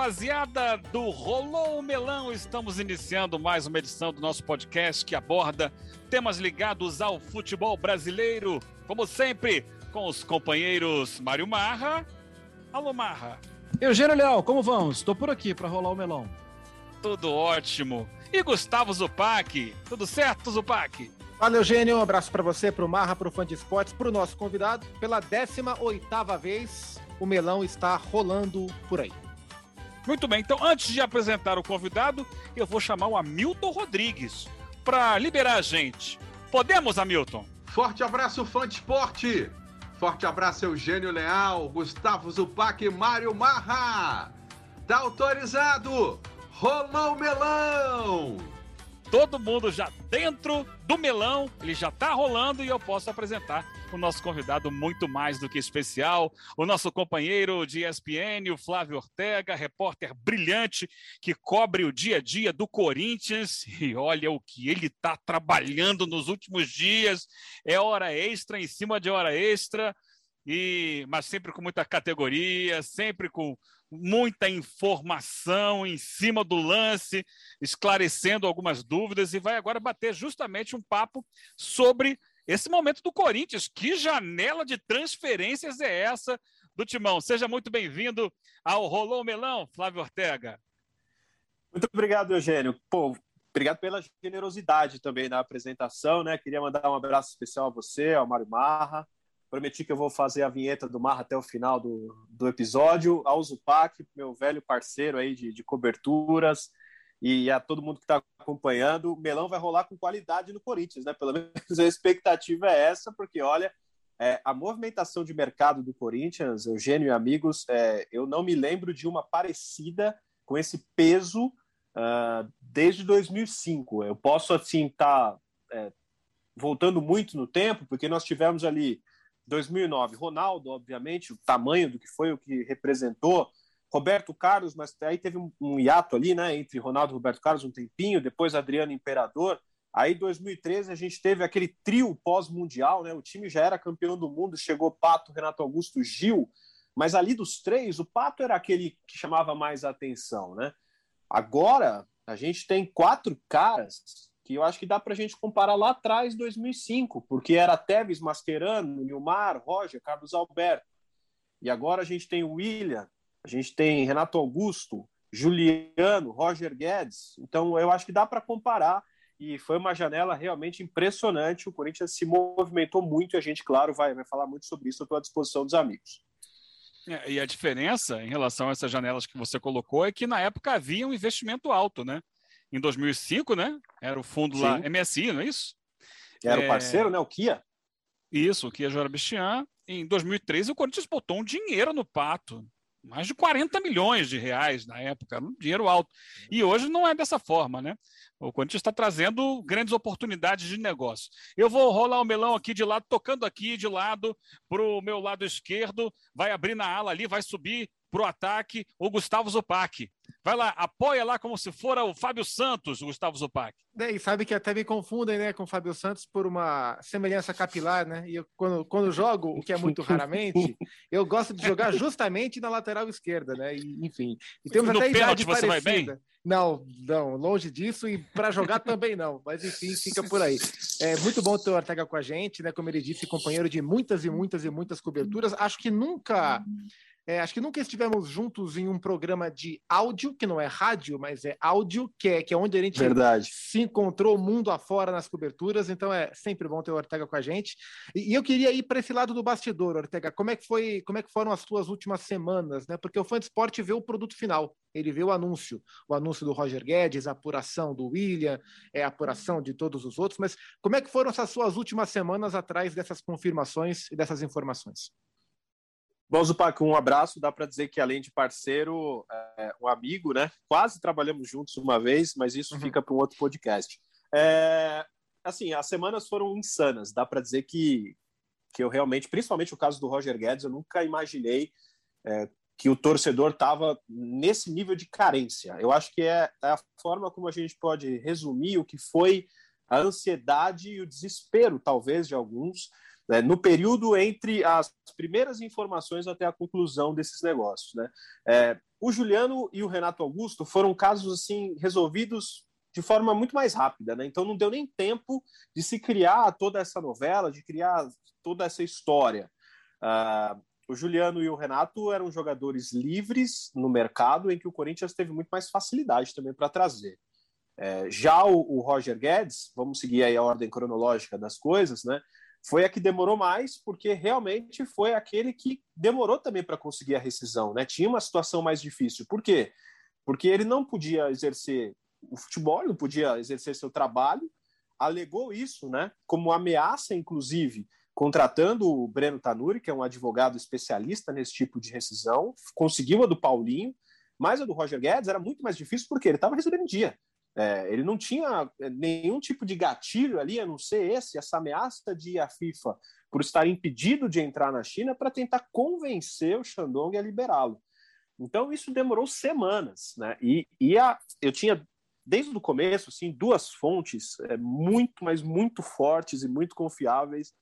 Rapaziada do Rolou o Melão, estamos iniciando mais uma edição do nosso podcast que aborda temas ligados ao futebol brasileiro, como sempre, com os companheiros Mário Marra. Alô, Marra. Eugênio Leal, como vamos? Estou por aqui para rolar o melão. Tudo ótimo. E Gustavo Zupac, tudo certo, Zupac? Fala, Eugênio, um abraço para você, para o Marra, para o Fã de Esportes, para o nosso convidado. Pela 18ª vez, o melão está rolando por aí. Muito bem, então antes de apresentar o convidado, eu vou chamar o Hamilton Rodrigues para liberar a gente. Podemos, Hamilton? Forte abraço, fã de esporte! Forte abraço, Eugênio Leal, Gustavo Zupac e Mário Marra! Tá autorizado! Rolou melão! Todo mundo já dentro do melão, ele já tá rolando e eu posso apresentar o nosso convidado muito mais do que especial, o nosso companheiro de ESPN, o Flávio Ortega, repórter brilhante que cobre o dia a dia do Corinthians. E olha o que ele está trabalhando nos últimos dias, é hora extra em cima de hora extra. E, mas sempre com muita categoria, sempre com muita informação em cima do lance, esclarecendo algumas dúvidas, e vai agora bater justamente um papo sobre esse momento do Corinthians. Que janela de transferências é essa do Timão? Seja muito bem-vindo ao Rolou Melão, Flávio Ortega. Muito obrigado, Eugênio. Pô, obrigado pela generosidade também na apresentação, né? Queria mandar um abraço especial a você, ao Mário Marra. Prometi que eu vou fazer a vinheta do Marra até o final do, do episódio. Ao Zupac, meu velho parceiro aí de, de coberturas, e a todo mundo que está acompanhando, o melão vai rolar com qualidade no Corinthians, né? Pelo menos a expectativa é essa, porque olha, é, a movimentação de mercado do Corinthians, Eugênio e amigos, é, eu não me lembro de uma parecida com esse peso uh, desde 2005. Eu posso, assim, estar tá, é, voltando muito no tempo, porque nós tivemos ali 2009, Ronaldo, obviamente, o tamanho do que foi, o que representou, Roberto Carlos, mas aí teve um, um hiato ali, né, entre Ronaldo e Roberto Carlos um tempinho, depois Adriano Imperador. Aí 2013 a gente teve aquele trio pós-mundial, né? O time já era campeão do mundo, chegou Pato, Renato Augusto, Gil, mas ali dos três, o Pato era aquele que chamava mais a atenção, né? Agora a gente tem quatro caras que eu acho que dá para a gente comparar lá atrás, 2005, porque era Tevez, Mascherano, Nilmar, Roger, Carlos Alberto. E agora a gente tem o William, a gente tem Renato Augusto, Juliano, Roger Guedes. Então, eu acho que dá para comparar. E foi uma janela realmente impressionante. O Corinthians se movimentou muito e a gente, claro, vai, vai falar muito sobre isso. Estou à disposição dos amigos. É, e a diferença em relação a essas janelas que você colocou é que na época havia um investimento alto, né? Em 2005, né? Era o fundo Sim. lá, MSI, não é isso? Era é... o parceiro, né? O Kia. Isso, o Kia Jorabistian. Em 2013, o Corinthians botou um dinheiro no pato mais de 40 milhões de reais na época, um dinheiro alto. E hoje não é dessa forma, né? O Corinthians está trazendo grandes oportunidades de negócio. Eu vou rolar o melão aqui de lado, tocando aqui de lado para o meu lado esquerdo, vai abrir na ala ali, vai subir para o ataque o Gustavo Zupac. Vai lá, apoia lá como se fora o Fábio Santos, o Gustavo Zupac. É, e sabe que até me confundem né, com o Fábio Santos por uma semelhança capilar, né? E eu, quando, quando jogo, o que é muito raramente, eu gosto de jogar justamente na lateral esquerda, né? E, enfim. E temos no até pênalti idade você parecida. vai bem? Não, não, longe disso, e para jogar também não, mas enfim, fica por aí. É muito bom ter o Ortega com a gente, né? Como ele disse, companheiro de muitas e muitas e muitas coberturas. Acho que nunca é, acho que nunca estivemos juntos em um programa de áudio, que não é rádio, mas é áudio, que é, que é onde a gente Verdade. se encontrou mundo afora nas coberturas. Então é sempre bom ter o Ortega com a gente. E, e eu queria ir para esse lado do bastidor, Ortega. Como é que foi? Como é que foram as tuas últimas semanas, né? Porque o fã de esporte vê o produto final. Ele vê o anúncio, o anúncio do Roger Guedes, a apuração do William, é a apuração de todos os outros. Mas como é que foram essas suas últimas semanas atrás dessas confirmações e dessas informações? Bom, Zupac, um abraço. Dá para dizer que, além de parceiro, é um amigo, né? Quase trabalhamos juntos uma vez, mas isso uhum. fica para um outro podcast. É, assim, as semanas foram insanas. Dá para dizer que, que eu realmente, principalmente o caso do Roger Guedes, eu nunca imaginei é, que o torcedor estava nesse nível de carência. Eu acho que é, é a forma como a gente pode resumir o que foi a ansiedade e o desespero, talvez, de alguns né, no período entre as primeiras informações até a conclusão desses negócios. Né? É, o Juliano e o Renato Augusto foram casos assim resolvidos de forma muito mais rápida, né? Então não deu nem tempo de se criar toda essa novela, de criar toda essa história. Uh, o Juliano e o Renato eram jogadores livres no mercado, em que o Corinthians teve muito mais facilidade também para trazer. É, já o, o, Roger Guedes, vamos seguir aí a ordem cronológica das coisas, né? Foi a que demorou mais, porque realmente foi aquele que demorou também para conseguir a rescisão, né? Tinha uma situação mais difícil. Por quê? Porque ele não podia exercer o futebol, não podia exercer seu trabalho, alegou isso, né? Como ameaça, inclusive, contratando o Breno Tanuri, que é um advogado especialista nesse tipo de rescisão, conseguiu a do Paulinho, mas a do Roger Guedes era muito mais difícil porque ele estava recebendo dia. É, ele não tinha é, nenhum tipo de gatilho ali, a não ser esse, essa ameaça de a FIFA por estar impedido de entrar na China para tentar convencer o Shandong a liberá-lo. Então isso demorou semanas, né? E, e a, eu tinha desde o começo assim duas fontes é, muito, mas muito fortes e muito confiáveis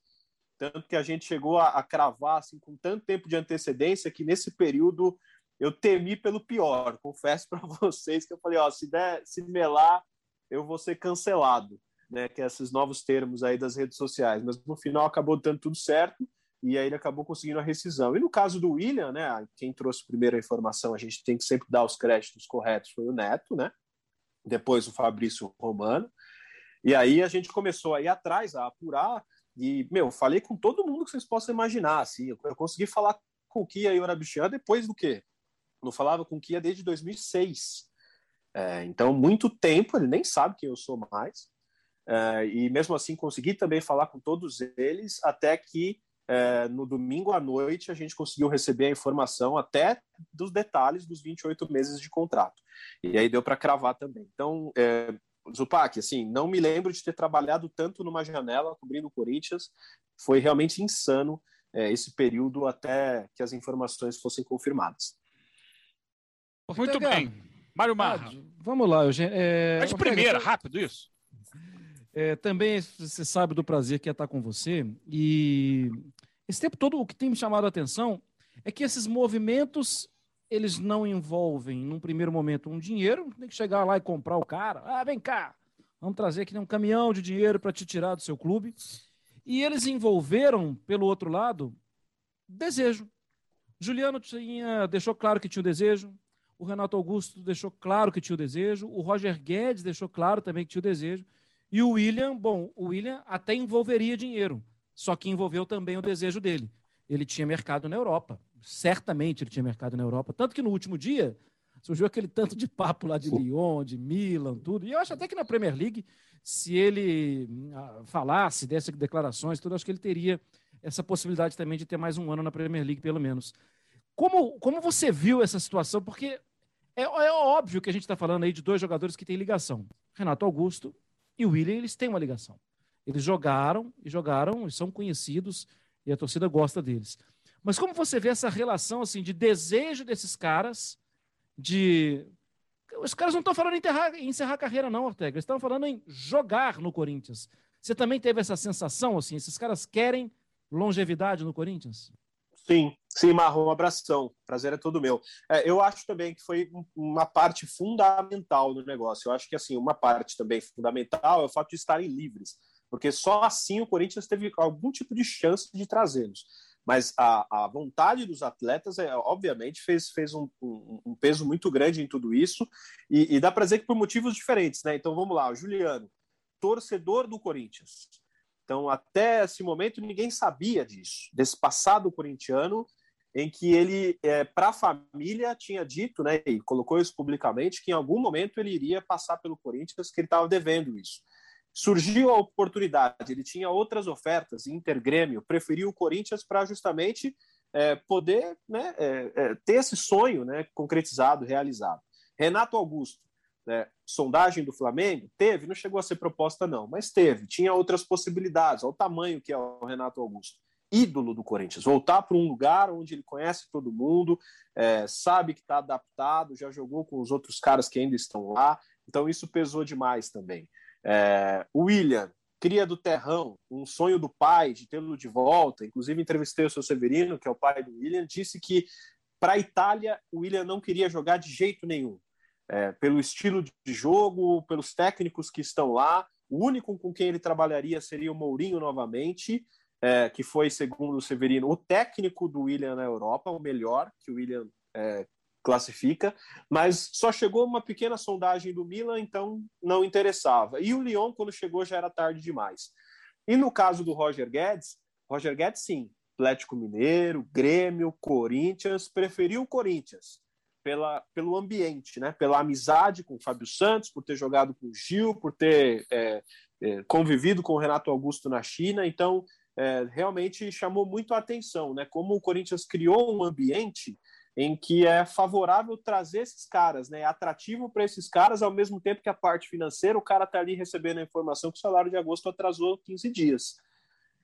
tanto que a gente chegou a, a cravar assim, com tanto tempo de antecedência que nesse período eu temi pelo pior. Confesso para vocês que eu falei, ó, se der, se melar, eu vou ser cancelado, né? Que é esses novos termos aí das redes sociais. Mas no final acabou dando tudo certo e aí ele acabou conseguindo a rescisão. E no caso do William, né? Quem trouxe primeiro a informação, a gente tem que sempre dar os créditos corretos, foi o Neto, né? Depois o Fabrício Romano. E aí a gente começou a ir atrás, a apurar e, meu, falei com todo mundo que vocês possam imaginar, assim. Eu, consegui falar com o Kia e o Arabichian depois do quê? Não falava com o Kia desde 2006. É, então, muito tempo, ele nem sabe quem eu sou mais. É, e mesmo assim, consegui também falar com todos eles, até que é, no domingo à noite a gente conseguiu receber a informação até dos detalhes dos 28 meses de contrato. E aí deu para cravar também. Então, é, Zupac, assim, não me lembro de ter trabalhado tanto numa janela cobrindo o Corinthians. Foi realmente insano é, esse período até que as informações fossem confirmadas. Muito bem. Mário Marra. Ah, vamos lá, Eugênio. É, é de primeira, rápido isso. É, também você sabe do prazer que é estar com você. E esse tempo todo o que tem me chamado a atenção é que esses movimentos eles não envolvem, num primeiro momento, um dinheiro, tem que chegar lá e comprar o cara. Ah, vem cá, vamos trazer aqui um caminhão de dinheiro para te tirar do seu clube. E eles envolveram, pelo outro lado, desejo. Juliano tinha, deixou claro que tinha o desejo, o Renato Augusto deixou claro que tinha o desejo, o Roger Guedes deixou claro também que tinha o desejo, e o William, bom, o William até envolveria dinheiro, só que envolveu também o desejo dele. Ele tinha mercado na Europa certamente ele tinha mercado na Europa. Tanto que no último dia surgiu aquele tanto de papo lá de Lyon, de Milan, tudo. E eu acho até que na Premier League, se ele ah, falasse, desse declarações, tudo, acho que ele teria essa possibilidade também de ter mais um ano na Premier League, pelo menos. Como, como você viu essa situação? Porque é, é óbvio que a gente está falando aí de dois jogadores que têm ligação. Renato Augusto e o William, eles têm uma ligação. Eles jogaram e jogaram e são conhecidos e a torcida gosta deles. Mas como você vê essa relação assim de desejo desses caras de os caras não estão falando em, enterrar, em encerrar a carreira não, Ortega, eles estão falando em jogar no Corinthians. Você também teve essa sensação assim, esses caras querem longevidade no Corinthians? Sim, sim, Marrom, um abração. Prazer é todo meu. É, eu acho também que foi uma parte fundamental do negócio. Eu acho que assim, uma parte também fundamental é o fato de estarem livres, porque só assim o Corinthians teve algum tipo de chance de trazê-los mas a, a vontade dos atletas, é, obviamente, fez, fez um, um, um peso muito grande em tudo isso, e, e dá para dizer que por motivos diferentes, né? Então vamos lá, o Juliano, torcedor do Corinthians. Então, até esse momento, ninguém sabia disso, desse passado corintiano, em que ele, é, para a família, tinha dito, né, e colocou isso publicamente, que em algum momento ele iria passar pelo Corinthians, que ele estava devendo isso. Surgiu a oportunidade, ele tinha outras ofertas, Intergrêmio, preferiu o Corinthians para justamente é, poder né, é, é, ter esse sonho né, concretizado, realizado. Renato Augusto, né, sondagem do Flamengo, teve, não chegou a ser proposta não, mas teve, tinha outras possibilidades, olha o tamanho que é o Renato Augusto. Ídolo do Corinthians, voltar para um lugar onde ele conhece todo mundo, é, sabe que está adaptado, já jogou com os outros caras que ainda estão lá, então isso pesou demais também. É, William, cria do terrão, um sonho do pai de tê-lo de volta. Inclusive, entrevistei o seu Severino, que é o pai do William, disse que para a Itália o William não queria jogar de jeito nenhum. É, pelo estilo de jogo, pelos técnicos que estão lá. O único com quem ele trabalharia seria o Mourinho novamente, é, que foi, segundo o Severino, o técnico do William na Europa, o melhor que o William é, classifica, mas só chegou uma pequena sondagem do Milan, então não interessava. E o Lyon, quando chegou, já era tarde demais. E no caso do Roger Guedes, Roger Guedes, sim, Atlético Mineiro, Grêmio, Corinthians, preferiu o Corinthians pela, pelo ambiente, né? pela amizade com o Fábio Santos, por ter jogado com o Gil, por ter é, é, convivido com o Renato Augusto na China. Então, é, realmente chamou muito a atenção, né? Como o Corinthians criou um ambiente em que é favorável trazer esses caras, né? É atrativo para esses caras, ao mesmo tempo que a parte financeira, o cara está ali recebendo a informação que o salário de agosto atrasou 15 dias,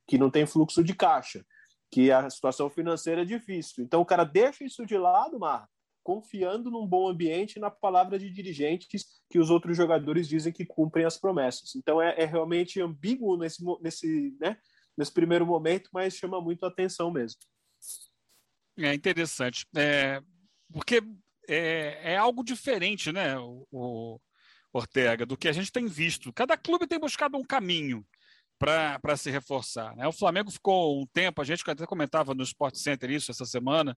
que não tem fluxo de caixa, que a situação financeira é difícil. Então o cara deixa isso de lado, Marra, confiando num bom ambiente na palavra de dirigentes que os outros jogadores dizem que cumprem as promessas. Então é, é realmente ambíguo nesse, nesse, né, nesse primeiro momento, mas chama muito a atenção mesmo. É interessante. É, porque é, é, algo diferente, né, o, o, Ortega, do que a gente tem visto. Cada clube tem buscado um caminho para se reforçar. Né? O Flamengo ficou um tempo, a gente até comentava no Sport Center isso essa semana,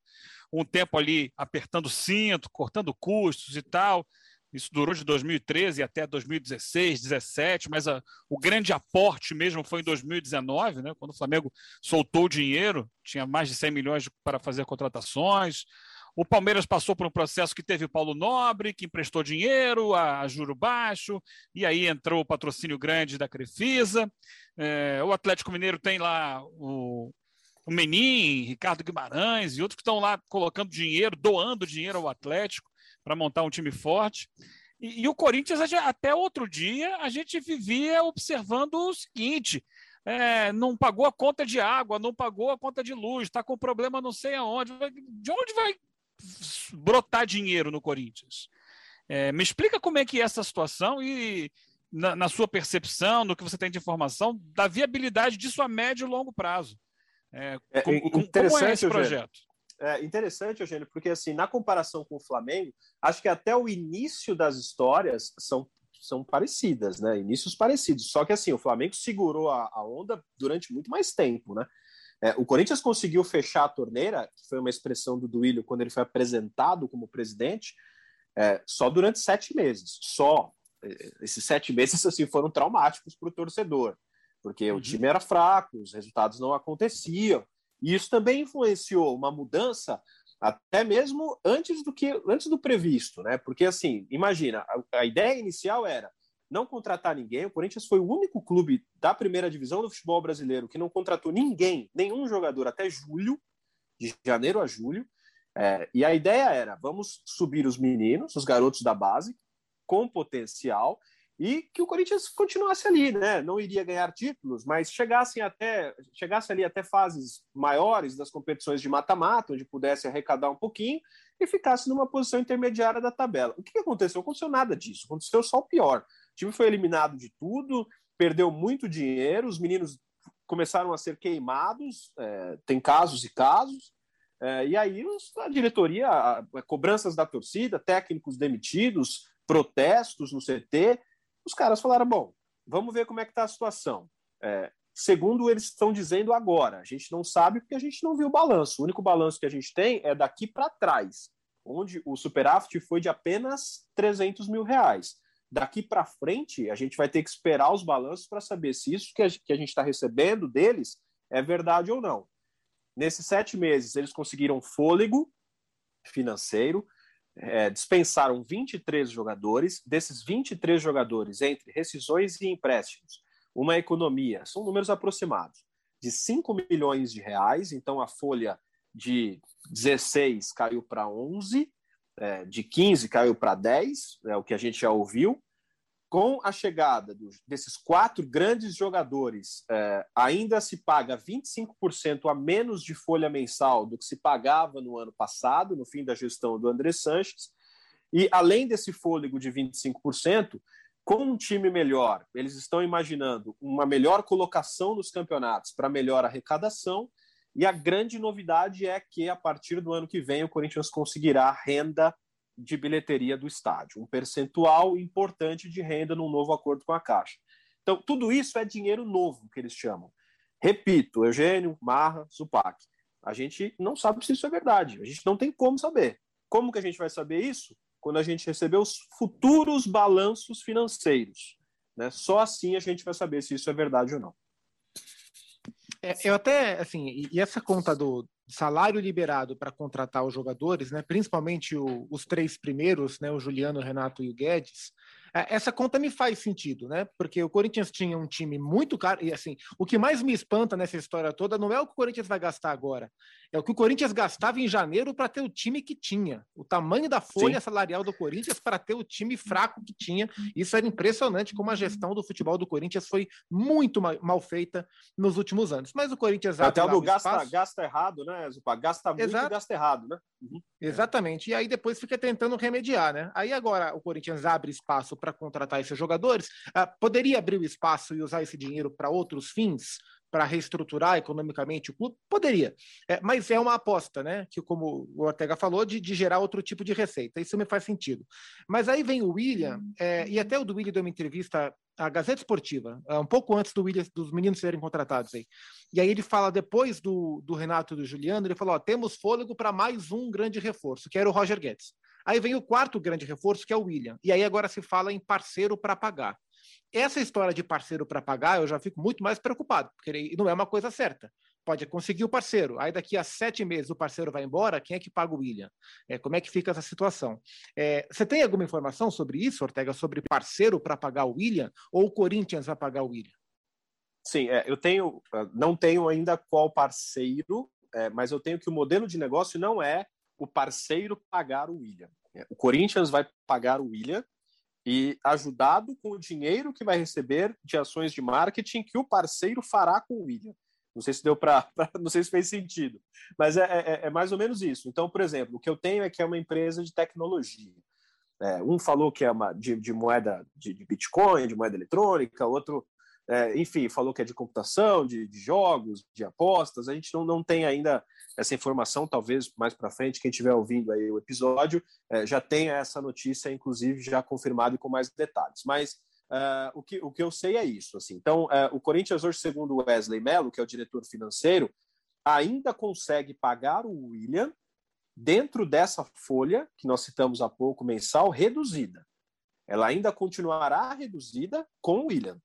um tempo ali apertando cinto, cortando custos e tal. Isso durou de 2013 até 2016, 2017, mas a, o grande aporte mesmo foi em 2019, né, quando o Flamengo soltou o dinheiro, tinha mais de 100 milhões para fazer contratações. O Palmeiras passou por um processo que teve o Paulo Nobre, que emprestou dinheiro a, a juro baixo, e aí entrou o patrocínio grande da Crefisa. É, o Atlético Mineiro tem lá o, o Menin, Ricardo Guimarães e outros que estão lá colocando dinheiro, doando dinheiro ao Atlético para montar um time forte. E, e o Corinthians, até outro dia, a gente vivia observando o seguinte: é, não pagou a conta de água, não pagou a conta de luz, está com problema não sei aonde. De onde vai brotar dinheiro no Corinthians? É, me explica como é que é essa situação e, na, na, sua percepção, no que você tem de informação, da viabilidade disso a médio e longo prazo. É, é, como, como é esse projeto? É interessante, Eugênio, porque assim, na comparação com o Flamengo, acho que até o início das histórias são, são parecidas, né? Inícios parecidos. Só que assim, o Flamengo segurou a, a onda durante muito mais tempo, né? É, o Corinthians conseguiu fechar a torneira, que foi uma expressão do Duílio quando ele foi apresentado como presidente, é, só durante sete meses. Só. É, esses sete meses assim, foram traumáticos para o torcedor, porque uhum. o time era fraco, os resultados não aconteciam. E isso também influenciou uma mudança até mesmo antes do que antes do previsto, né? Porque assim, imagina, a, a, ideia inicial era não contratar ninguém. O Corinthians foi o único clube da primeira divisão do futebol brasileiro que não contratou ninguém, nenhum jogador até julho, de janeiro a julho. É, e a ideia era: vamos subir os meninos, os garotos da base, com potencial, e que o Corinthians continuasse ali, né? Não iria ganhar títulos, mas chegassem até chegasse ali até fases maiores das competições de mata-mata, onde pudesse arrecadar um pouquinho e ficasse numa posição intermediária da tabela. O que aconteceu? Não aconteceu nada disso. Aconteceu só o pior. O time foi eliminado de tudo, perdeu muito dinheiro, os meninos começaram a ser queimados, é, tem casos e casos. É, e aí a diretoria, a, a, cobranças da torcida, técnicos demitidos, protestos no CT, os caras falaram: bom, vamos ver como é que está a situação. É, segundo eles estão dizendo agora, a gente não sabe porque a gente não viu o balanço. O único balanço que a gente tem é daqui para trás, onde o superávit foi de apenas 300 mil reais. Daqui para frente, a gente vai ter que esperar os balanços para saber se isso que a gente está recebendo deles é verdade ou não. Nesses sete meses, eles conseguiram fôlego financeiro, é, dispensaram 23 jogadores. Desses 23 jogadores, entre rescisões e empréstimos, uma economia, são números aproximados, de 5 milhões de reais. Então, a folha de 16 caiu para 11, é, de 15 caiu para 10, é o que a gente já ouviu com a chegada dos, desses quatro grandes jogadores, é, ainda se paga 25% a menos de folha mensal do que se pagava no ano passado, no fim da gestão do André Sanches. E além desse fôlego de 25%, com um time melhor, eles estão imaginando uma melhor colocação nos campeonatos para melhor arrecadação. E a grande novidade é que a partir do ano que vem o Corinthians conseguirá renda de bilheteria do estádio, um percentual importante de renda num novo acordo com a Caixa. Então, tudo isso é dinheiro novo que eles chamam. Repito, Eugênio, Marra, Zupac. A gente não sabe se isso é verdade. A gente não tem como saber. Como que a gente vai saber isso? Quando a gente receber os futuros balanços financeiros. Né? Só assim a gente vai saber se isso é verdade ou não. É, eu até, assim, e essa conta do salário liberado para contratar os jogadores, né, principalmente o, os três primeiros, né, o Juliano, o Renato e o Guedes, essa conta me faz sentido, né? Porque o Corinthians tinha um time muito caro e assim, o que mais me espanta nessa história toda não é o que o Corinthians vai gastar agora, é o que o Corinthians gastava em janeiro para ter o time que tinha, o tamanho da folha Sim. salarial do Corinthians para ter o time fraco que tinha. Isso era impressionante como a gestão do futebol do Corinthians foi muito mal feita nos últimos anos. Mas o Corinthians até o gasta, gasta errado, né, Zupa? Gasta muito Exato. e gasta errado, né? Uhum. Exatamente. E aí depois fica tentando remediar, né? Aí agora o Corinthians abre espaço para contratar esses jogadores, uh, poderia abrir o espaço e usar esse dinheiro para outros fins, para reestruturar economicamente o clube? Poderia, é, mas é uma aposta, né? Que, como o Ortega falou, de, de, gerar outro tipo de receita. Isso me faz sentido. Mas aí vem o William, é, e até o do William deu uma entrevista à Gazeta Esportiva, um pouco antes do William, dos meninos serem contratados aí. E aí ele fala, depois do, do Renato e do Juliano, ele falou: ó, temos fôlego para mais um grande reforço, que era o Roger Guedes. Aí vem o quarto grande reforço, que é o William. E aí agora se fala em parceiro para pagar. Essa história de parceiro para pagar, eu já fico muito mais preocupado, porque não é uma coisa certa. Pode conseguir o parceiro, aí daqui a sete meses o parceiro vai embora, quem é que paga o William? É, como é que fica essa situação? É, você tem alguma informação sobre isso, Ortega, sobre parceiro para pagar o William? Ou o Corinthians vai pagar o William? Sim, é, eu tenho, não tenho ainda qual parceiro, é, mas eu tenho que o modelo de negócio não é o parceiro pagar o William. É, o Corinthians vai pagar o William e ajudado com o dinheiro que vai receber de ações de marketing que o parceiro fará com o William. Não sei se deu para, não sei se fez sentido, mas é, é, é, mais ou menos isso. Então, por exemplo, o que eu tenho é que é uma empresa de tecnologia. É, um falou que é uma de, de moeda de, de, Bitcoin, de moeda eletrônica, outro é, enfim, falou que é de computação, de, de, jogos, de apostas. A gente não, não tem ainda essa informação, talvez mais para frente, quem estiver ouvindo aí o episódio é, já tenha essa notícia, inclusive, já confirmada e com mais detalhes. Mas uh, o, que, o que eu sei é isso. Assim. Então, uh, o Corinthians hoje, segundo Wesley Mello, que é o diretor financeiro, ainda consegue pagar o William dentro dessa folha que nós citamos há pouco, mensal, reduzida. Ela ainda continuará reduzida com o William.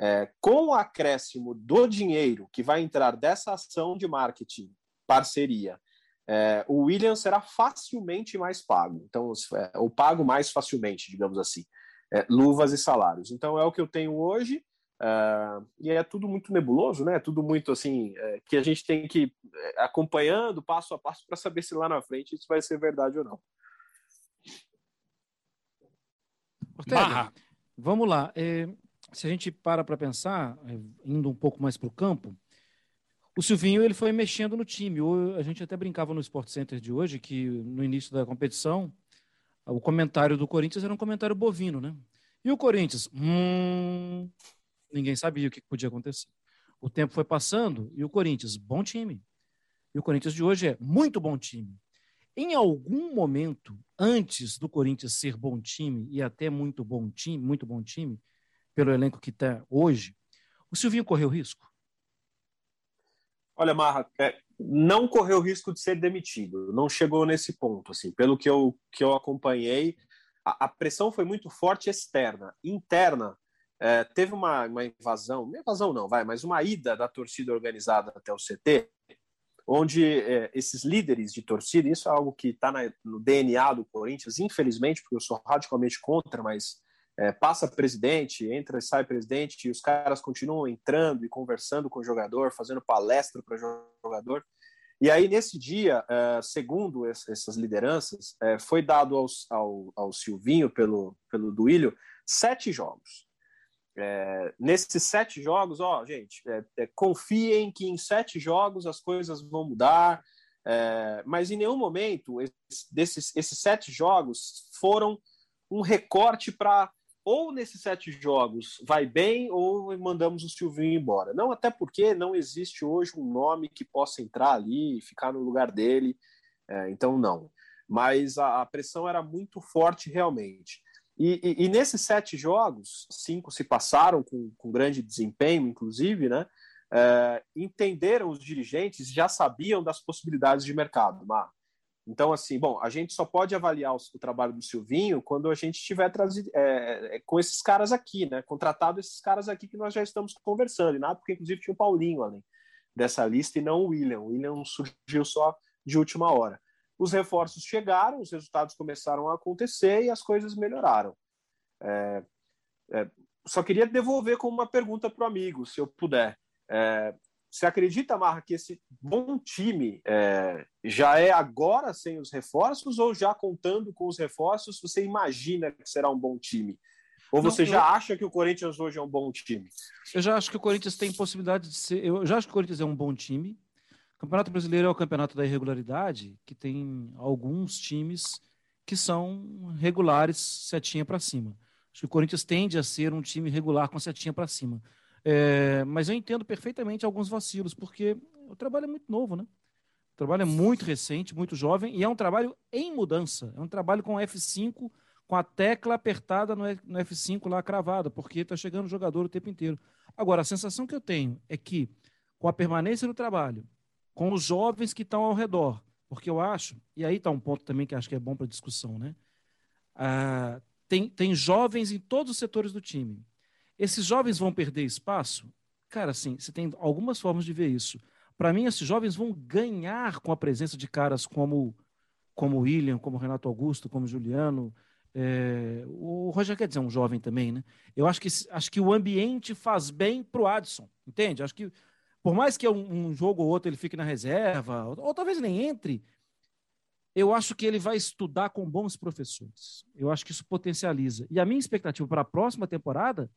É, com o acréscimo do dinheiro que vai entrar dessa ação de marketing, parceria, é, o William será facilmente mais pago. Então, é, ou pago mais facilmente, digamos assim, é, luvas e salários. Então, é o que eu tenho hoje. Uh, e é tudo muito nebuloso, né? É tudo muito assim é, que a gente tem que ir é, acompanhando passo a passo para saber se lá na frente isso vai ser verdade ou não. Ortega, vamos lá. É, se a gente para para pensar, é, indo um pouco mais para o campo, o Silvinho ele foi mexendo no time. A gente até brincava no Sport Center de hoje que no início da competição o comentário do Corinthians era um comentário bovino, né? E o Corinthians, hum, ninguém sabia o que podia acontecer. O tempo foi passando e o Corinthians, bom time. E o Corinthians de hoje é muito bom time. Em algum momento, antes do Corinthians ser bom time e até muito bom time, muito bom time, pelo elenco que está hoje, o Silvinho correu risco? Olha, Marra, é, não correu risco de ser demitido, não chegou nesse ponto, assim, pelo que eu, que eu acompanhei, a, a pressão foi muito forte externa. Interna, é, teve uma, uma invasão, não invasão não, vai, mas uma ida da torcida organizada até o CT, onde é, esses líderes de torcida, isso é algo que está no DNA do Corinthians, infelizmente, porque eu sou radicalmente contra, mas é, passa presidente, entra e sai presidente, e os caras continuam entrando e conversando com o jogador, fazendo palestra para o jogador. E aí, nesse dia, é, segundo essas lideranças, é, foi dado ao, ao, ao, Silvinho, pelo, pelo Duílio, sete jogos. É, nesses sete jogos, ó, gente, confiem que em sete jogos as coisas vão mudar, mas em nenhum momento esses, desses, esses sete jogos foram um recorte para ou nesses sete jogos vai bem ou mandamos o Silvinho embora. Não, até porque não existe hoje um nome que possa entrar ali e ficar no lugar dele. É, então, não. Mas a, a, pressão era muito forte realmente. E, e, e, nesses sete jogos, cinco se passaram com, com grande desempenho, inclusive, né? É, entenderam os dirigentes, já sabiam das possibilidades de mercado, Mar. Então, assim, bom, a gente só pode avaliar o, o trabalho do Silvinho quando a gente estiver trazido, é, é, com esses caras aqui, né? Contratado esses caras aqui que nós já estamos conversando, e nada, porque inclusive tinha o Paulinho além dessa lista e não o William. O William surgiu só de última hora. Os reforços chegaram, os resultados começaram a acontecer e as coisas melhoraram. É, é, só queria devolver com uma pergunta para o amigo, se eu puder. É, você acredita, Marra, que esse bom time é, já é agora sem os reforços ou já contando com os reforços, você imagina que será um bom time? Ou você Não, já eu... acha que o Corinthians hoje é um bom time? Eu já acho que o Corinthians tem possibilidade de ser. Eu já acho que o Corinthians é um bom time. O Campeonato Brasileiro é o campeonato da irregularidade, que tem alguns times que são regulares, setinha para cima. Acho que o Corinthians tende a ser um time regular com setinha para cima. É, mas eu entendo perfeitamente alguns vacilos, porque o trabalho é muito novo, né? O trabalho é muito recente, muito jovem, e é um trabalho em mudança. É um trabalho com F5, com a tecla apertada no, no F5 lá cravada, porque está chegando o jogador o tempo inteiro. Agora, a sensação que eu tenho é que, com a permanência no trabalho, com os jovens que estão ao redor, porque eu acho, e aí está um ponto também que acho que é bom para discussão, né? Ah, tem, tem jovens em todos os setores do time. Esses jovens vão perder espaço? Cara, sim, você tem algumas formas de ver isso. Para mim, esses jovens vão ganhar com a presença de caras como como William, como Renato Augusto, como Juliano. É, o Roger Guedes é um jovem também, né? Eu acho que, acho que o ambiente faz bem para o Adson, entende? Acho que por mais que um, um, jogo ou outro ele fique na reserva, ou, ou talvez nem entre, eu acho que ele vai estudar com bons professores. Eu acho que isso potencializa. E a minha expectativa para a próxima temporada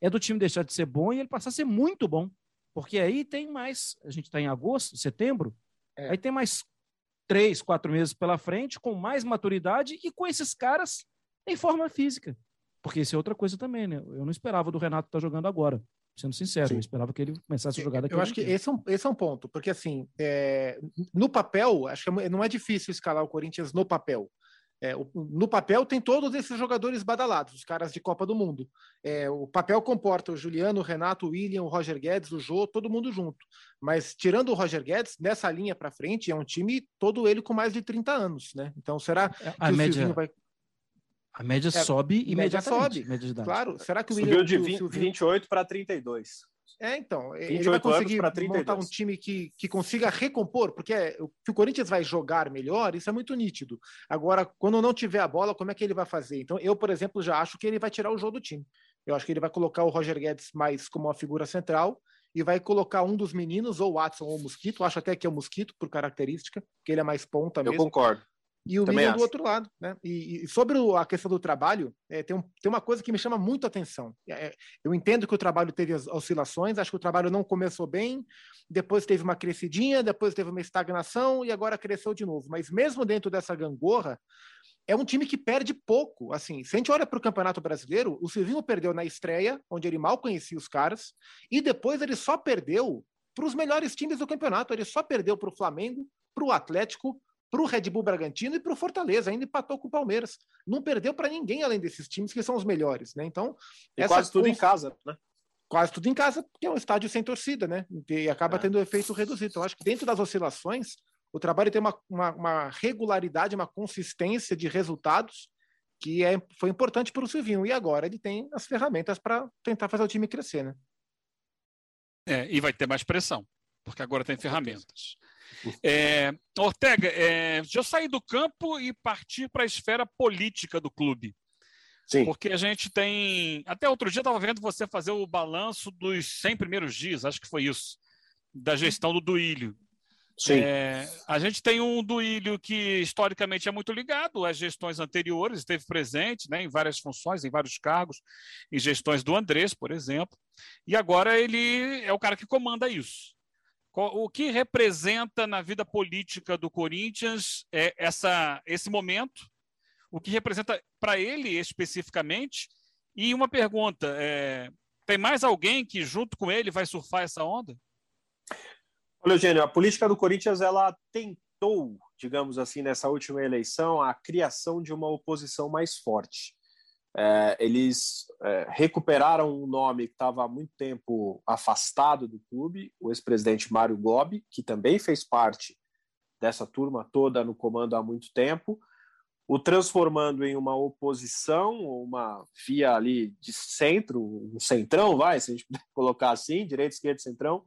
é do time deixar de ser bom e ele passar a ser muito bom. Porque aí tem mais. A gente está em agosto, setembro, é. aí tem mais três, quatro meses pela frente, com mais maturidade e com esses caras em forma física. Porque isso é outra coisa também, né? Eu não esperava do Renato estar tá jogando agora, sendo sincero. Sim. Eu esperava que ele começasse a jogar daqui Eu acho que esse é, um, esse é um ponto, porque assim, é, no papel, acho que é não é difícil escalar o Corinthians no papel. É, no papel tem todos esses jogadores badalados, os caras de Copa do Mundo. É, o papel comporta o Juliano, o Renato, o William, o Roger Guedes, o Jô, todo mundo junto. Mas tirando o Roger Guedes, nessa linha para frente, é um time todo ele com mais de 30 anos, né? Então será é, que a o média... vai a média é, sobe e média sobe. Média claro. Será que o William, Subiu de 20, Silvinho... 28 para 32. É, então, ele vai conseguir montar um time que, que consiga recompor, porque é, que o Corinthians vai jogar melhor, isso é muito nítido. Agora, quando não tiver a bola, como é que ele vai fazer? Então, eu, por exemplo, já acho que ele vai tirar o jogo do time. Eu acho que ele vai colocar o Roger Guedes mais como uma figura central e vai colocar um dos meninos, ou o Watson ou o Mosquito, acho até que é o Mosquito, por característica, que ele é mais ponta mesmo. Eu concordo e o Também do outro lado. Né? E, e sobre a questão do trabalho, é, tem, um, tem uma coisa que me chama muito a atenção. É, eu entendo que o trabalho teve as oscilações, acho que o trabalho não começou bem, depois teve uma crescidinha, depois teve uma estagnação e agora cresceu de novo. Mas mesmo dentro dessa gangorra, é um time que perde pouco. Assim, se a gente olha para o Campeonato Brasileiro, o Silvinho perdeu na estreia, onde ele mal conhecia os caras, e depois ele só perdeu para os melhores times do campeonato. Ele só perdeu para o Flamengo, para o Atlético, para o Red Bull Bragantino e para o Fortaleza, ainda empatou com o Palmeiras. Não perdeu para ninguém além desses times que são os melhores, né? Então, e quase tudo em casa, né? Quase tudo em casa, porque é um estádio sem torcida, né? E acaba é. tendo um efeito reduzido. Então, acho que dentro das oscilações, o trabalho tem uma, uma, uma regularidade, uma consistência de resultados que é, foi importante para o Silvinho. E agora ele tem as ferramentas para tentar fazer o time crescer, né? É, e vai ter mais pressão, porque agora tem ferramentas. É, Ortega, é, já sair do campo e partir para a esfera política do clube. Sim. Porque a gente tem. Até outro dia estava vendo você fazer o balanço dos 100 primeiros dias, acho que foi isso, da gestão do Duílio. Sim. É, a gente tem um Duílio que historicamente é muito ligado às gestões anteriores, esteve presente né, em várias funções, em vários cargos, em gestões do Andrés, por exemplo, e agora ele é o cara que comanda isso. O que representa na vida política do Corinthians é essa, esse momento? O que representa para ele especificamente? E uma pergunta: é, tem mais alguém que, junto com ele, vai surfar essa onda? Olha, Eugênio, a política do Corinthians ela tentou, digamos assim, nessa última eleição, a criação de uma oposição mais forte. É, eles é, recuperaram um nome que estava há muito tempo afastado do clube, o ex-presidente Mário Gobi, que também fez parte dessa turma toda no comando há muito tempo, o transformando em uma oposição, uma via ali de centro, um centrão, vai, se a gente colocar assim, direita, esquerda, centrão,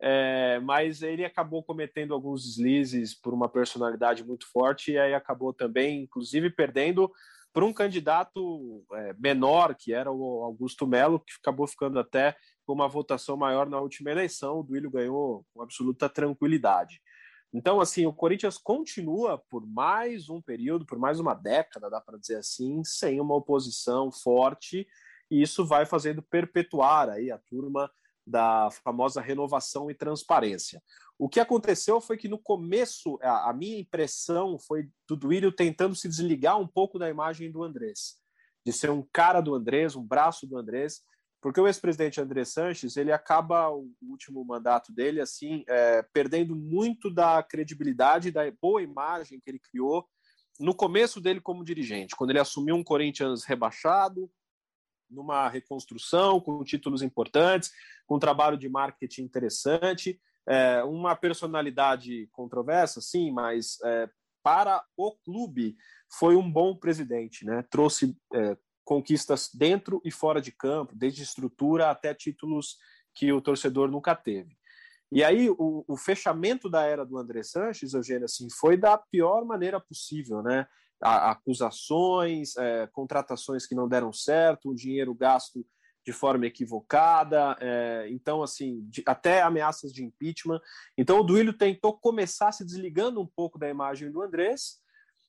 é, mas ele acabou cometendo alguns deslizes por uma personalidade muito forte e aí acabou também, inclusive, perdendo para um candidato é, menor, que era o Augusto Melo, que acabou ficando até com uma votação maior na última eleição. O Duílio ganhou com absoluta tranquilidade. Então, assim, o Corinthians continua por mais um período, por mais uma década, dá para dizer assim, sem uma oposição forte, e isso vai fazendo perpetuar aí a turma da famosa renovação e transparência. O que aconteceu foi que no começo, a, minha impressão foi do Duílio tentando se desligar um pouco da imagem do Andrés, de ser um cara do Andrés, um braço do Andrés, porque o ex-presidente André Sanches ele acaba o último mandato dele assim é, perdendo muito da credibilidade da boa imagem que ele criou no começo dele como dirigente quando ele assumiu um Corinthians rebaixado numa reconstrução com títulos importantes com um trabalho de marketing interessante é, uma personalidade controversa sim mas é, para o clube foi um bom presidente né trouxe é, conquistas dentro e fora de campo, desde estrutura até títulos que o torcedor nunca teve. E aí o, o fechamento da era do André Sanches, Eugênio, assim, foi da pior maneira possível, né? Acusações, é, contratações que não deram certo, o dinheiro gasto de forma equivocada, é, então assim, de, até ameaças de impeachment. Então o Duílio tentou começar se desligando um pouco da imagem do Andrés,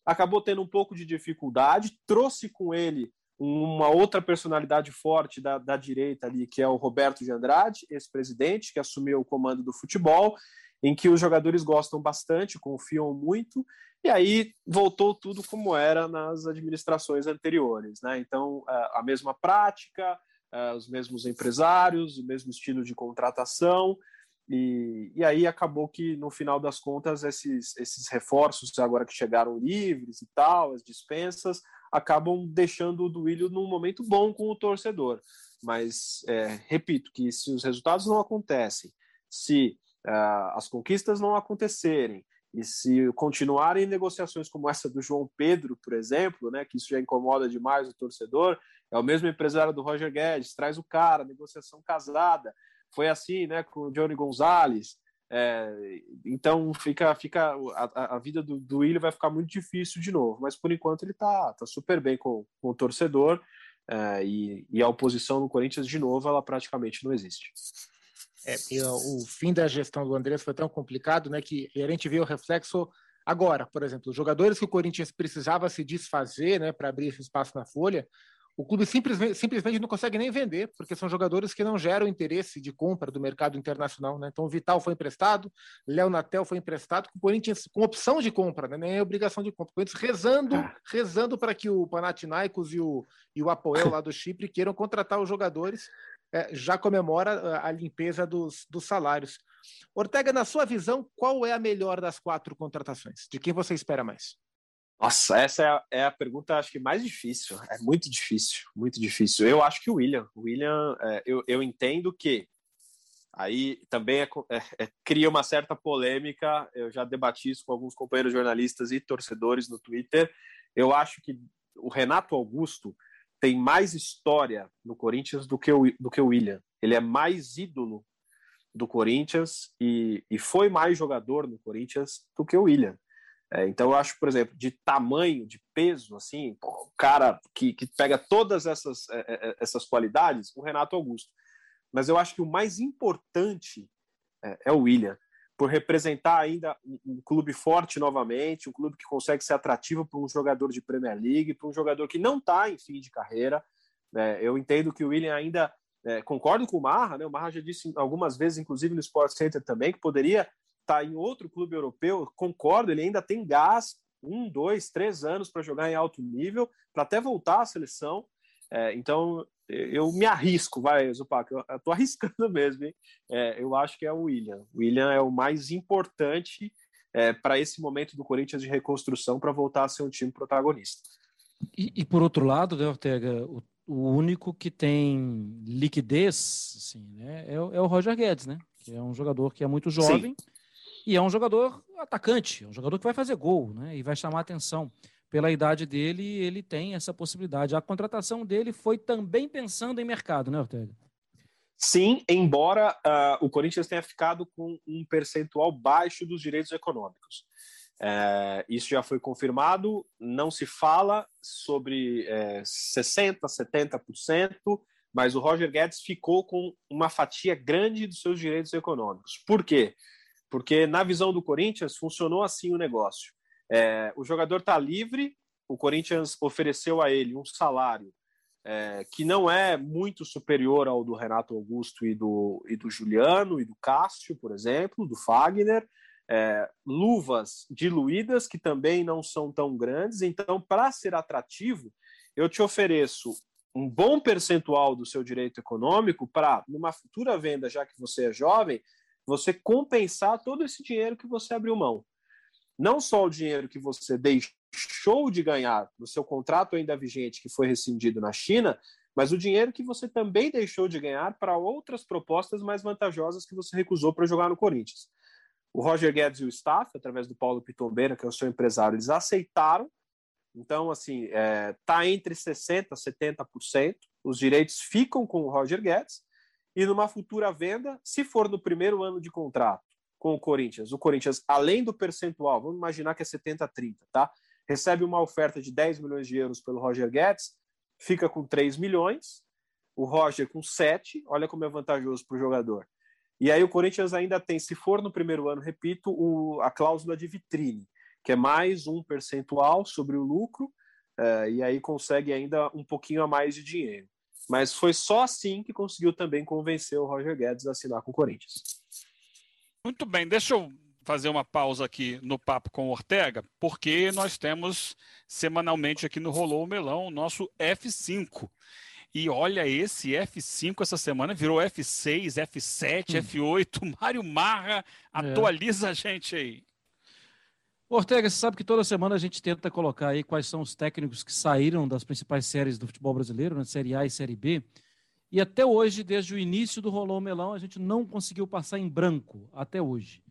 acabou tendo um pouco de dificuldade, trouxe com ele uma outra personalidade forte da, da direita ali, que é o Roberto de Andrade, ex-presidente, que assumiu o comando do futebol, em que os jogadores gostam bastante, confiam muito, e aí voltou tudo como era nas administrações anteriores. Né? Então, a mesma prática, os mesmos empresários, o mesmo estilo de contratação, e, e aí acabou que, no final das contas, esses, esses reforços, agora que chegaram livres e tal, as dispensas, acabam deixando o Duílio num momento bom com o torcedor. Mas, é, repito, que se os resultados não acontecem, se uh, as conquistas não acontecerem, e se continuarem negociações como essa do João Pedro, por exemplo, né, que isso já incomoda demais o torcedor, é o mesmo empresário do Roger Guedes, traz o cara, negociação casada. Foi assim né, com o Johnny Gonzalez. É, então fica, fica a, a vida do, do Willian vai ficar muito difícil de novo, mas por enquanto ele tá, tá super bem com, com o torcedor é, e, e, a oposição no Corinthians de novo ela praticamente não existe. É, o fim da gestão do Andrés foi tão complicado, né, que a gente vê o reflexo agora, por exemplo, os jogadores que o Corinthians precisava se desfazer, né, para abrir esse espaço na folha, o clube simplesmente, simplesmente não consegue nem vender, porque são jogadores que não geram interesse de compra do mercado internacional. Né? Então, o Vital foi emprestado, Léo Natel foi emprestado, com o Corinthians com opção de compra, né? nem obrigação de compra. O Corinthians rezando, ah. rezando para que o Panathinaikos e o, e o Apoel lá do Chipre queiram contratar os jogadores. É, já comemora a limpeza dos, dos salários. Ortega, na sua visão, qual é a melhor das quatro contratações? De quem você espera mais? Nossa, essa é a, é a, pergunta, acho que mais difícil. É muito difícil, muito difícil. Eu acho que o William. O William, é, eu, eu entendo que aí também é, é, é, cria uma certa polêmica. Eu já debati isso com alguns companheiros jornalistas e torcedores no Twitter. Eu acho que o Renato Augusto tem mais história no Corinthians do que o, do que o William. Ele é mais ídolo do Corinthians e, e foi mais jogador no Corinthians do que o William. É, então eu acho, por exemplo, de tamanho, de peso, assim, o cara que, que pega todas essas, é, é, é, essas qualidades, o Renato Augusto. Mas eu acho que o mais importante é, é o William, por representar ainda um, clube forte novamente, um clube que consegue ser atrativo para um jogador de Premier League, para um jogador que não está em fim de carreira. Né? Eu entendo que o William ainda é, concordo com o Marra, né? O Marra já disse algumas vezes, inclusive no Sport Center também, que poderia está em outro clube europeu, concordo, ele ainda tem gás, um, dois, três anos para jogar em alto nível, para até voltar à seleção. É, então, eu me arrisco, vai, Zupac, eu estou arriscando mesmo, hein? É, eu acho que é o William. O William é o mais importante é, para esse momento do Corinthians de reconstrução para voltar a ser um time protagonista. E, e por outro lado, né, Ortega, o, o, único que tem liquidez assim, né, é, é, o Roger Guedes, né? Que é um jogador que é muito jovem Sim. e é um jogador atacante, é um jogador que vai fazer gol, né? E vai chamar atenção pela idade dele, ele tem essa possibilidade. A contratação dele foi também pensando em mercado, né, Ortega? Sim, embora uh, o Corinthians tenha ficado com um percentual baixo dos direitos econômicos. É, isso já foi confirmado, não se fala sobre é, 60%, 70%, mas o Roger Guedes ficou com uma fatia grande dos seus direitos econômicos. Por quê? Porque na visão do Corinthians funcionou assim o negócio. É, o jogador está livre, o Corinthians ofereceu a ele um salário é, que não é muito superior ao do Renato Augusto e do, e do Juliano e do Cássio, por exemplo, do Fagner. É, luvas diluídas que também não são tão grandes. Então, para ser atrativo, eu te ofereço um bom percentual do seu direito econômico para, numa futura venda, já que você é jovem, você compensar todo esse dinheiro que você abriu mão não só o dinheiro que você deixou de ganhar no seu contrato ainda vigente, que foi rescindido na China, mas o dinheiro que você também deixou de ganhar para outras propostas mais vantajosas que você recusou para jogar no Corinthians. O Roger Guedes e o staff, através do Paulo Pitombeira, que é o seu empresário, eles aceitaram. Então, assim, está é, entre 60% e 70%. Os direitos ficam com o Roger Guedes. E numa futura venda, se for no primeiro ano de contrato, com o Corinthians. O Corinthians, além do percentual, vamos imaginar que é 70-30, tá? Recebe uma oferta de 10 milhões de euros pelo Roger Guedes, fica com 3 milhões, o Roger com 7, olha como é vantajoso para o jogador. E aí o Corinthians ainda tem, se for no primeiro ano, repito, o, a cláusula de vitrine, que é mais um percentual sobre o lucro, uh, e aí consegue ainda um pouquinho a mais de dinheiro. Mas foi só assim que conseguiu também convencer o Roger Guedes a assinar com o Corinthians. Muito bem, deixa eu fazer uma pausa aqui no papo com o Ortega, porque nós temos semanalmente aqui no Rolou o Melão o nosso F5. E olha, esse F5 essa semana virou F6, F7, hum. F8. Mário Marra, atualiza é. a gente aí. Ortega, você sabe que toda semana a gente tenta colocar aí quais são os técnicos que saíram das principais séries do futebol brasileiro, na né, Série A e Série B. E até hoje, desde o início do Rolou Melão, a gente não conseguiu passar em branco, até hoje.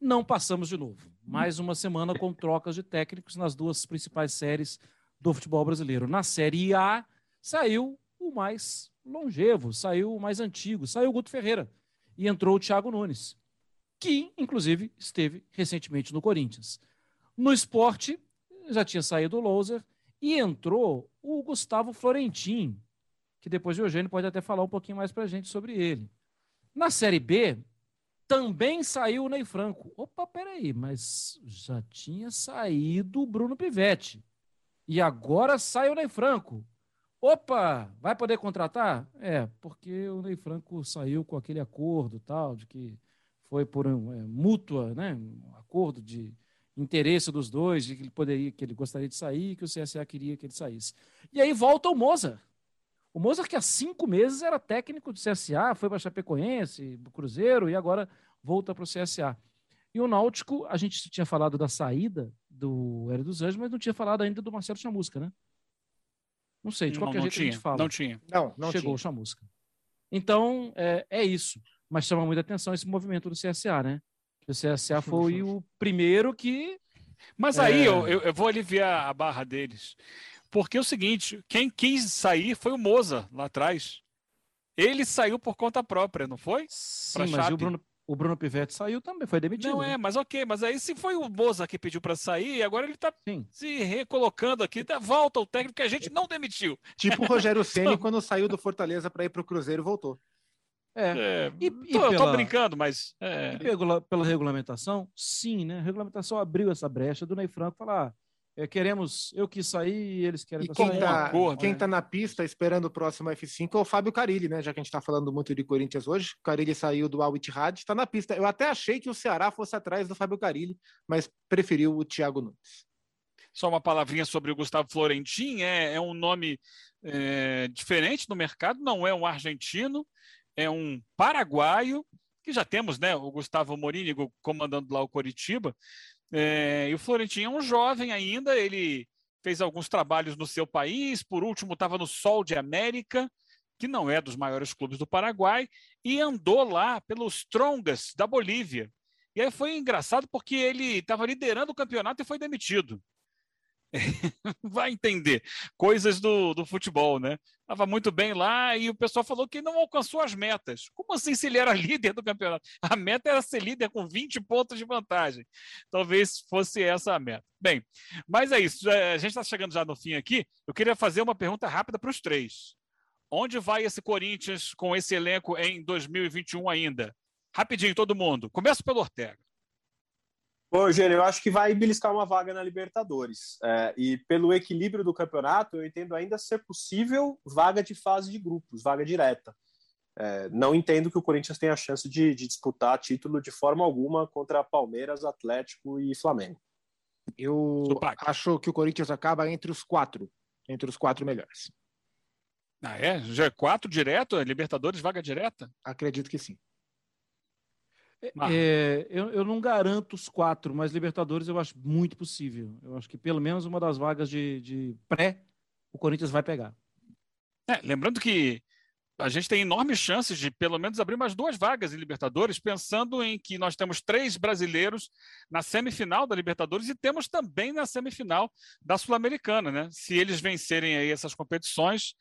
Não passamos de novo. Mais uma semana com trocas de técnicos nas duas principais séries do futebol brasileiro. Na Série A, saiu o mais longevo, saiu o mais antigo, saiu o Guto Ferreira. E entrou o Thiago Nunes, que, inclusive, esteve recentemente no Corinthians. No esporte, já tinha saído o Louser e entrou o Gustavo Florentin, que depois o Eugênio pode até falar um pouquinho mais para a gente sobre ele. Na Série B, também saiu o Ney Franco. Opa, peraí, mas já tinha saído o Bruno Pivetti. E agora sai o Ney Franco. Opa, vai poder contratar? É, porque o Ney Franco saiu com aquele acordo tal, de que foi por um é, mútua, né? Um acordo de interesse dos dois, de que ele poderia, que ele gostaria de sair, que o CSA queria que ele saísse. E aí volta o Moza. O Mozart, que há cinco meses era técnico do CSA, foi para Chapecoense, Cruzeiro, e agora volta para o CSA. E o Náutico, a gente tinha falado da saída do Hélio dos Anjos, mas não tinha falado ainda do Marcelo Chamusca, né? Não sei, de qualquer não, não jeito tinha, a gente fala. Não tinha. Não, não Chegou tinha. o Chamusca. Então, é, é, isso. Mas chama muita atenção esse movimento do CSA, né? O CSA foi o primeiro que. Mas aí é... eu, eu, vou aliviar a barra deles. Porque é o seguinte, quem quis sair foi o Moza lá atrás. Ele saiu por conta própria, não foi? Sim, mas o Bruno, o Bruno Pivetti saiu também, foi demitido. Não né? é, mas ok, mas aí se foi o Moza que pediu para sair, agora ele está se recolocando aqui, dá volta o técnico que a gente não demitiu. Tipo o Rogério Ceni quando saiu do Fortaleza para ir para o Cruzeiro voltou. É. é e, e tô, pela, tô, brincando, mas. É... pela, pela regulamentação, sim, né? A regulamentação abriu essa brecha do Ney Franco falar. Ah, é, queremos, eu quis sair e eles querem e quem tá, quem né? tá na pista esperando o próximo F5 é o Fábio Carilli, né? Já que a gente está falando muito de Corinthians hoje. O Carilli saiu do Al Ittihad, está na pista. Eu até achei que o Ceará fosse atrás do Fábio Carilli, mas preferiu o Thiago Nunes. Só uma palavrinha sobre o Gustavo Florentin, é, é um nome é, diferente no mercado, não é um argentino, é um paraguaio, que já temos né, o Gustavo Morínigo comandando lá o Coritiba, é, e o Florentin é um jovem ainda, ele fez alguns trabalhos no seu país, por último estava no Sol de América, que não é dos maiores clubes do Paraguai, e andou lá pelos Trongas da Bolívia. E aí foi engraçado porque ele estava liderando o campeonato e foi demitido. vai entender coisas do, do futebol, né? Estava muito bem lá e o pessoal falou que não alcançou as metas. Como assim se ele era líder do campeonato? A meta era ser líder com 20 pontos de vantagem. Talvez fosse essa a meta. Bem, mas é isso. A gente está chegando já no fim aqui. Eu queria fazer uma pergunta rápida para os três. Onde vai esse Corinthians com esse elenco em 2021 ainda? Rapidinho, todo mundo. Começa pelo Ortega. Bom, Eugênio, eu acho que vai beliscar uma vaga na Libertadores. É, e pelo equilíbrio do campeonato, eu entendo ainda ser possível vaga de fase de grupos, vaga direta. É, não entendo que o Corinthians tenha a chance de, de, disputar título de forma alguma contra Palmeiras, Atlético e Flamengo. Eu acho que o Corinthians acaba entre os quatro, entre os quatro melhores. Ah, é? Já é quatro direto? Libertadores, vaga direta? Acredito que sim. É, eu, eu, não garanto os quatro, mas Libertadores eu acho muito possível. Eu acho que pelo menos uma das vagas de, de pré o Corinthians vai pegar. É, lembrando que a gente tem enormes chances de pelo menos abrir mais duas vagas em Libertadores, pensando em que nós temos três brasileiros na semifinal da Libertadores e temos também na semifinal da Sul-Americana, né? Se eles vencerem aí essas competições,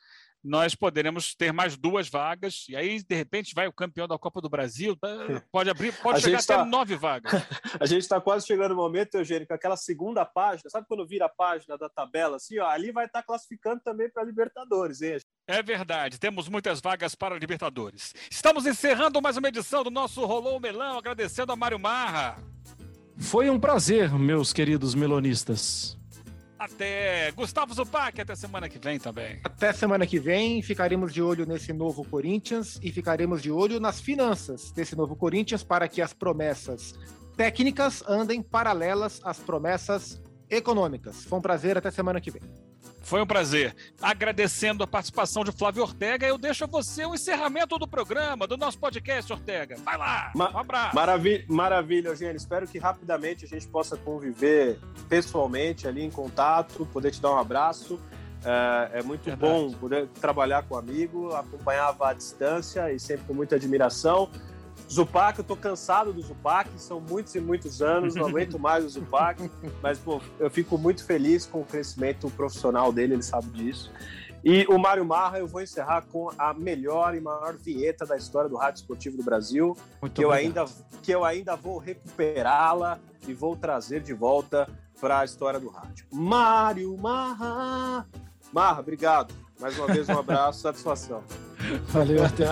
nós poderemos ter mais duas vagas, e aí, de repente, vai o campeão da Copa do Brasil, tá, pode abrir, pode a chegar até tá... nove vagas. a gente está quase chegando no momento, Eugênio, que aquela segunda página, sabe quando vira a página da tabela, assim, ó, ali vai estar tá classificando também para a Libertadores, hein? É verdade, temos muitas vagas para a Libertadores. Estamos encerrando mais uma edição do nosso Rolou o Melão, agradecendo a Mário Marra. Foi um prazer, meus queridos melonistas. Até Gustavo Zupac, até semana que vem também. Até semana que vem, ficaremos de olho nesse novo Corinthians e ficaremos de olho nas finanças desse novo Corinthians para que as promessas técnicas andem paralelas às promessas econômicas. Foi um prazer, até semana que vem. Foi um prazer. Agradecendo a participação de Flávio Ortega, eu deixo a você o encerramento do programa, do nosso podcast, Ortega. Vai lá! Ma um abraço. Maravilha, maravilha, Eugênio. Espero que rapidamente a gente possa conviver pessoalmente ali em contato, poder te dar um abraço. É, é muito Verdade. bom poder trabalhar com um amigo, acompanhava à distância e sempre com muita admiração. Zupac, eu tô cansado do Zupac, são muitos e muitos anos, não aguento mais o Zupac, mas pô, eu fico muito feliz com o crescimento profissional dele, ele sabe disso. E o Mário Marra eu vou encerrar com a melhor e maior vinheta da história do rádio esportivo do Brasil, que eu, ainda, que eu ainda vou recuperá-la e vou trazer de volta para a história do rádio. Mário Marra! Marra, obrigado. Mais uma vez um abraço, satisfação. Valeu, até.